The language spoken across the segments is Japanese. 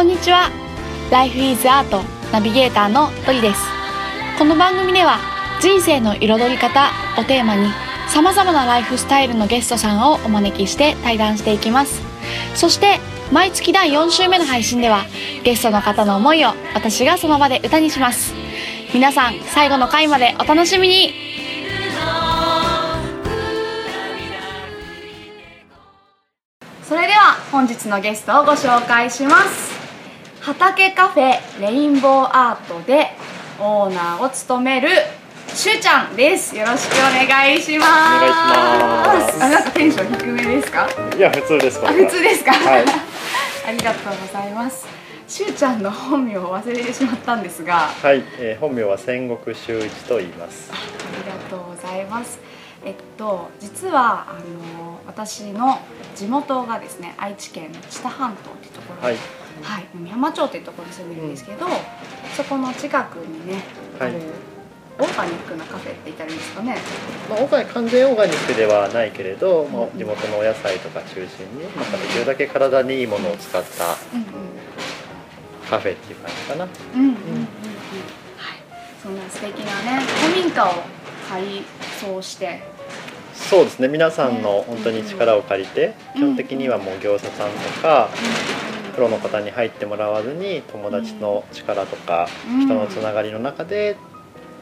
こんにちは。Life is Art ナビゲーターのトリです。この番組では人生の彩り方をテーマに様々なライフスタイルのゲストさんをお招きして対談していきます。そして毎月第4週目の配信ではゲストの方の思いを私がその場で歌にします。皆さん最後の回までお楽しみに。それでは本日のゲストをご紹介します。畑カフェレインボーアートでオーナーを務めるしゅうちゃんです。よろしくお願いします。お願いします。あなんかテンション低めですか？いや普通ですあ普通ですか、はい。ありがとうございます。しゅうちゃんの本名を忘れてしまったんですが。はい、えー本名は戦国修一と言います。ありがとうございます。えっと実はあの私の地元がですね愛知県の知多半島っていうところはいはい、美浜町っていうところに住んでるんですけど、そこの近くにね、はい。あるオーガニックなカフェって言ったらいいんですかね。まあ、オーガニ完全オーガニックではないけれど、まあうん。地元のお野菜とか中心に、まあ、できるだけ体にいいものを使ったうんカフェっていう感じかな。うんうんうんうん。うん。はい、そんな素敵なね古民家を改装して、そうですね。皆さんね。の本当に力を借りて、うん基本的にはもう業者さんとかうプロの方に入ってもらわずに友達の力とかうん。人のつながりの中で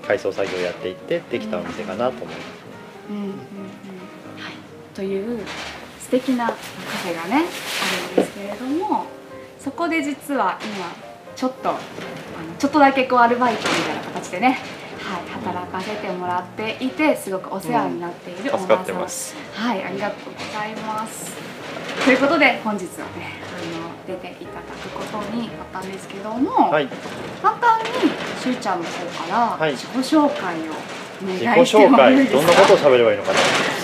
改装作業をやっていってできたお店かなと思いますね。うんうんうん。はい、という素敵なカフェがねあるんですけれどもそこで実は今ちょっとあのちょっとだけこうアルバイトみたいな形でね、はい、働かせてもらっていてすごくお世話になっているオー助かナーさん、ってますはいありがとうございます。ということで本日はねあの出ていただくことになったんですけども、はい。簡単にしゅうちゃんの方からはい。自己紹介を願いしていいですか？介。どんなことを喋ればいいのかな？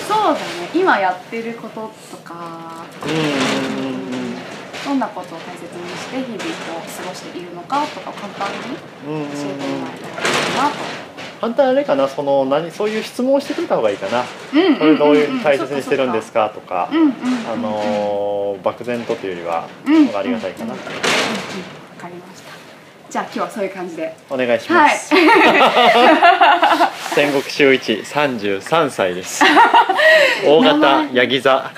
そうだね。今やってることとか。うん。どんなことを大切にして日々を過ごしているのかとか簡単に教えてもらえたらいいなと簡単あれかなその何そういう質問をしてくれた方がいいかな。うんうんこれどういうふうに大切にしてるんですかとかあのー漠然とというよりはありがたいかな。わかりました。じゃあ今日はそういう感じで。お願いしはい。ます戦国修一33歳です。大名型前。ヤギ座。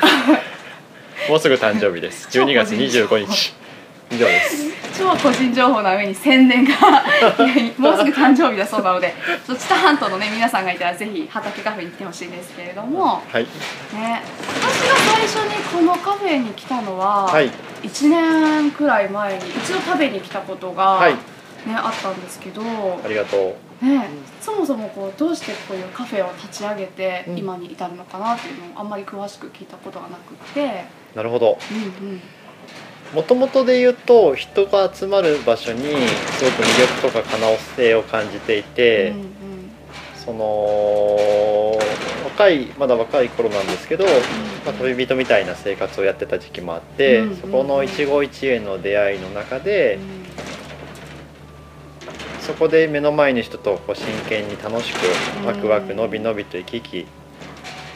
もうすぐ誕生日です。12月25日以上です。超個人情報な上に宣伝が もうすぐ誕生日だそうなのでちょっと知多半島のね皆さんがいたらぜひ畑カフェに来てほしいんですけれどもはい。ね私が最初にこのカフェに来たのは、はい。1年くらい前に一度食べに来たことが、はい。ねあったんですけど、ありがとね、そもそもこうどうしてこういうカフェを立ち上げてうん。今に至るのかなっていうのをあんまり詳しく聞いたことがなくって、うなるほど。うんうんもともとで言うと人が集まる場所にすごく魅力とか可能性を感じていて、うんうん。その若いまだ若い頃なんですけど、まあ、旅人みたいな生活をやってた時期もあって、うんそこの一期一会の出会いの中で、そこで目の前の人とこう真剣に楽しくうんワクワクのびのびと生き生き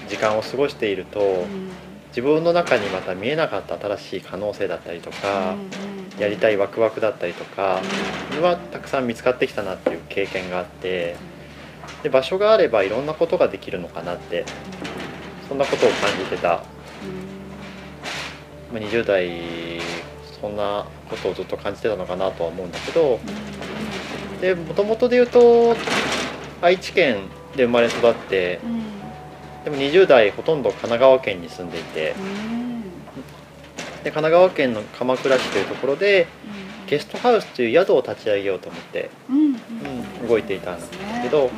時間を過ごしていると、うん自分の中にまた見えなかった新しい可能性だったりとか、やりたいワクワクだったりとか、はたくさん見つかってきたなっていう経験があってで場所があればいろんなことができるのかなってそんなことを感じてた、まあ、20代そんなことをずっと感じてたのかなとは思うんだけどでもともとで言うと愛知県で生まれ育ってでも20代ほとんど神奈川県に住んでいてで神奈川県の鎌倉市というところでゲストハウスという宿を立ち上げようと思って、うん、動いていたんですけど、ま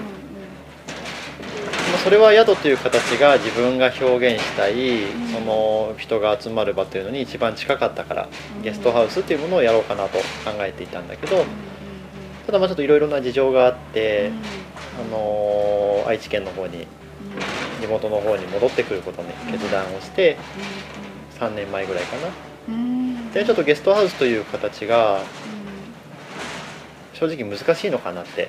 あそれは宿という形が自分が表現したい、ん。その人が集まる場というのに一番近かったから、ゲストハウスっていうものをやろうかなと考えていたんだけどただまあちょっといろいろな事情があって、あのー愛知県の方に地元の方に戻ってくることに決断をして3年前ぐらいかな。でちょっとゲストハウスという形が正直難しいのかなって、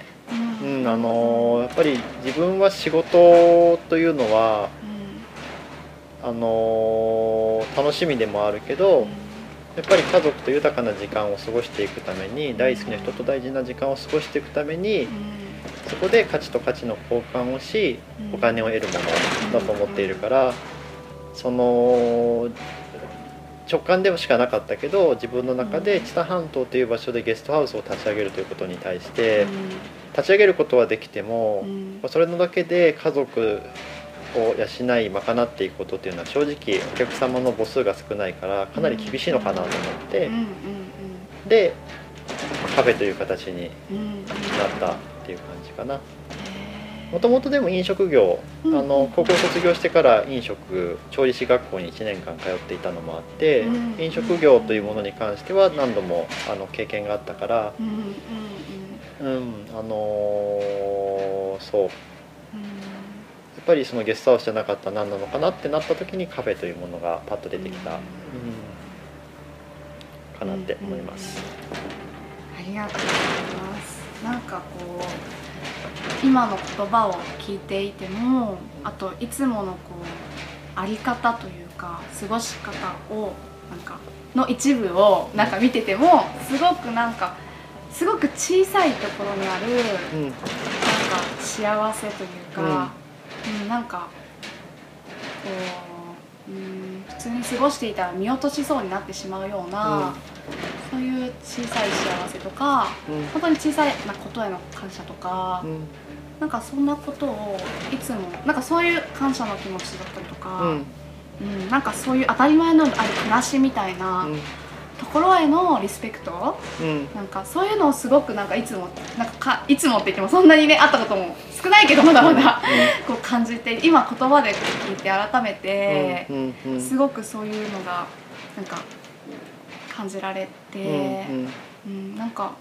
うん。あのーやっぱり自分は仕事というのはあのー楽しみでもあるけどやっぱり家族と豊かな時間を過ごしていくために大好きな人と大事な時間を過ごしていくためにそこで価値と価値の交換をしお金を得るものだと思っているからその直感でもしかなかったけど自分の中で知多半島という場所でゲストハウスを立ち上げるということに対して立ち上げることはできてもそれのだけで家族を養い賄っていくことっていうのは正直お客様の母数が少ないからかなり厳しいのかなと思ってでカフェという形になったっていう感じかな。もともとでも飲食業、あの高校卒業してから飲食調理師学校に1年間通っていたのもあって、飲食業というものに関しては何度もあの経験があったから、うん、あのー、そう。やっぱりそのゲストハウスじゃなかった何なのかなってなった時にカフェというものがパッと出てきた、うん、かなって思います。ありがとうございます。なんかこう今の言葉を聞いていてもあといつものこうあり方というか過ごし方をなんかの一部をなんか見ててもすごくなんかすごく小さいところにある、うん、なんか幸せというか、うん、うん、なんかこう、うん、普通に過ごしていたら見落としそうになってしまうような、うん、そういう小さい幸せとか、本当に小さいなことへの感謝とか。なんかそんなことをいつもなんかそういう感謝の気持ちだったりとか、うん、うん、なんかそういう当たり前のある暮らしみたいな、ところへのリスペクト、うん、なんかそういうのをすごくなんかいつもなんかかいつもって言ってもそんなにねあったことも少ないけどまだまだ、うん、こう感じて今言葉で聞いて改めて、すごくそういうのがなんか感じられて、うん、なんか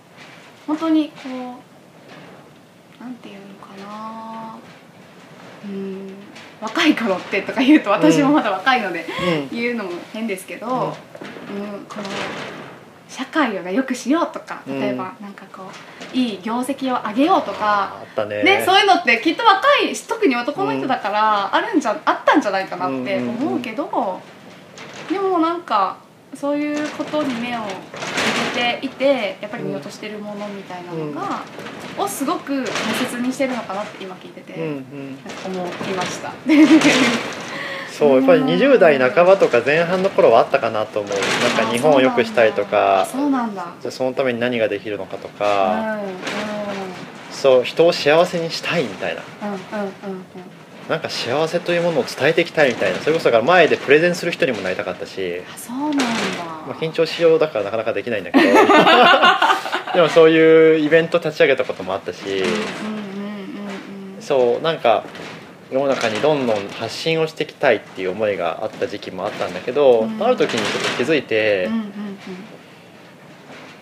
本当にこうなんていうのな。うん若い頃ってとか言うと私もまだ若いので、うん、言うのも変ですけど、うん、うん、この社会をよくしようとか例えばなんかこういい業績を上げようとか、ね、ね、そういうのってきっと若い特に男の人だからあるんじゃ、あったんじゃないかなって思うけど、でもなんかそういうことに目を向けていてやっぱり見落としてるものみたいなのが、うん、をすごく大切にしてるのかなって今聞いてて、うんうん、思いました。そうやっぱり20代半ばとか前半の頃はあったかなと思う。なんか日本を良くしたいとかそうなんだ。じゃそのために何ができるのかとか、うんうん、そう人を幸せにしたいみたいな、うんうんうんうん。なんか幸せというものを伝えていきたいみたいな。それこそから前でプレゼンする人にもなりたかったし。そうなんだ、まあ、緊張しようだからなかなかできないんだけど。でもそういうイベント立ち上げたこともあったし、そうなんか世の中にどんどん発信をしていきたいっていう思いがあった時期もあったんだけど、うん、ある時にちょっと気づいて、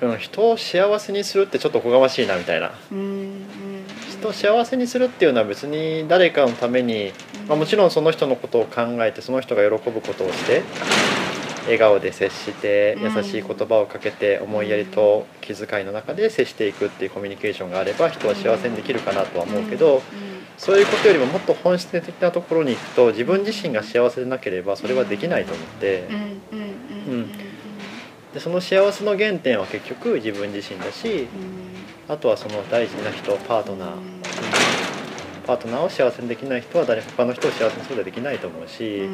うん、人を幸せにするってちょっとおこがましいなみたいな。うん人を幸せにするっていうのは別に誰かのために、まあ、もちろん。その人のことを考えてその人が喜ぶことをして笑顔で接して優しい言葉をかけて思いやりと気遣いの中で接していくっていうコミュニケーションがあれば人は幸せにできるかなとは思うけどそういうことよりももっと本質的なところに行くと自分自身が幸せでなければそれはできないと思って。うんでその幸せの原点は結局自分自身だし、あとはその大事な人パートナー、パートナーを幸せにできない人は誰他の人を幸せにすることはできないと思うし、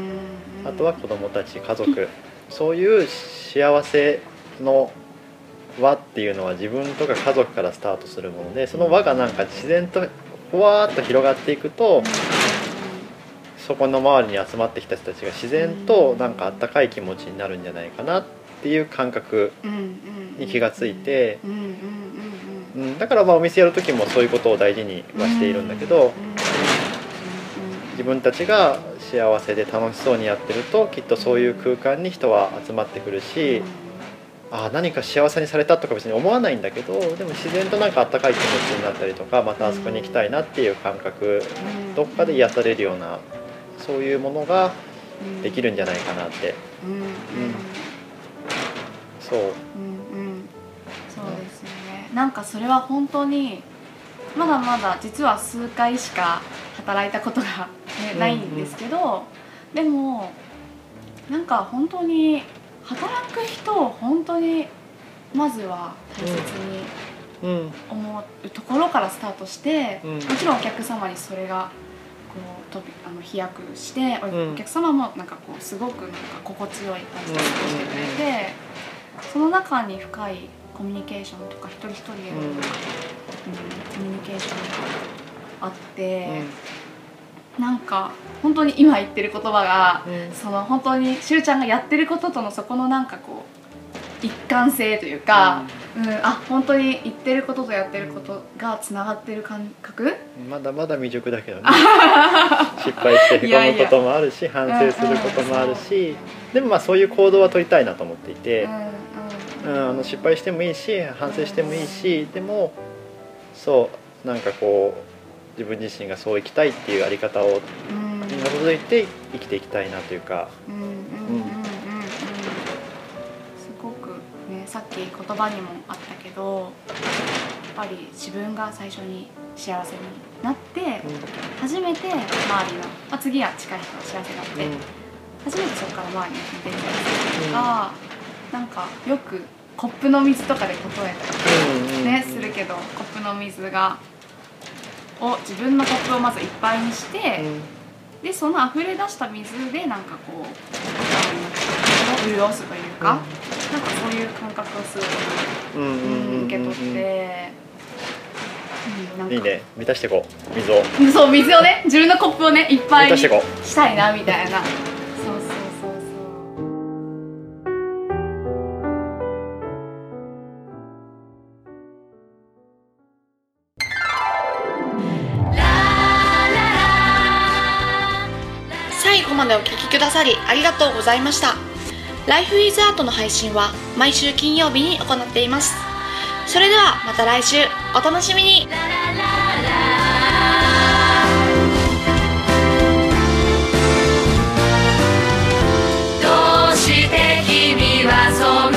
あとは子供たち家族そういう幸せの輪っていうのは自分とか家族からスタートするものでその輪がなんか自然とふわーっと広がっていくとそこの周りに集まってきた人たちが自然となんかあったかい気持ちになるんじゃないかなっていう感覚に気がついて。うん、だからまあお店やる時もそういうことを大事にはしているんだけど、自分たちが幸せで楽しそうにやってるときっとそういう空間に人は集まってくるし、あ何か幸せにされたとか別に思わないんだけどでも自然となんかあったかい気持ちになったりとかまたあそこに行きたいなっていう感覚どっかで癒されるようなそういうものができるんじゃないかなって。うん、う。ん、そう、なんかそれは本当にまだまだ実は数回しか働いたことが、ね、ないんですけど、でもなんか本当に働く人を本当にまずは大切にうん。思うところからスタートして、うん。もちろんお客様にそれがこう飛びあの飛躍して、お客様もなんかこうすごくなんか心強い感じで過ごしてくれて、その中に深いコミュニケーションとか一人一人への、うん。うんコミュニケーションがあって、なんか本当に今言ってる言葉が、うん。その本当にしゅうちゃんがやってることとのそこのなんかこう一貫性というか、うん。あ本当に言ってることとやってることがつながってる感覚？まだまだ未熟だけどね。失敗してへこむこともあるし反省することもあるしでもまあそういう行動は取りたいなと思っていて、うん。うん、あの失敗してもいいし反省してもいいしでもそうなんかこう自分自身がそう生きたいっていうあり方をうん。に基づいて生きていきたいなというか、うんうんうんうんうんすごくねさっき言葉にもあったけどやっぱり自分が最初に幸せになって初めて周りの、まあ、次は近い人が幸せになって、初めてそこから周りに出てきたりとか、なんかよくコップの水とかで例えたりね、するけどコップの水がを自分のコップをまずいっぱいにして、でその溢れ出した水でなんかこう潤すというか、なんかそういう感覚をすごく、うんうんうん受け取って、うんいいね。満たしていこう。水を。うんそう水をね自分のコップをねいっぱいに満たしていこしたいなみたいなくださりありがとうございました。ライフイズアートの配信は毎週金曜日に行っています。それではまた来週お楽しみにどうして君はそんな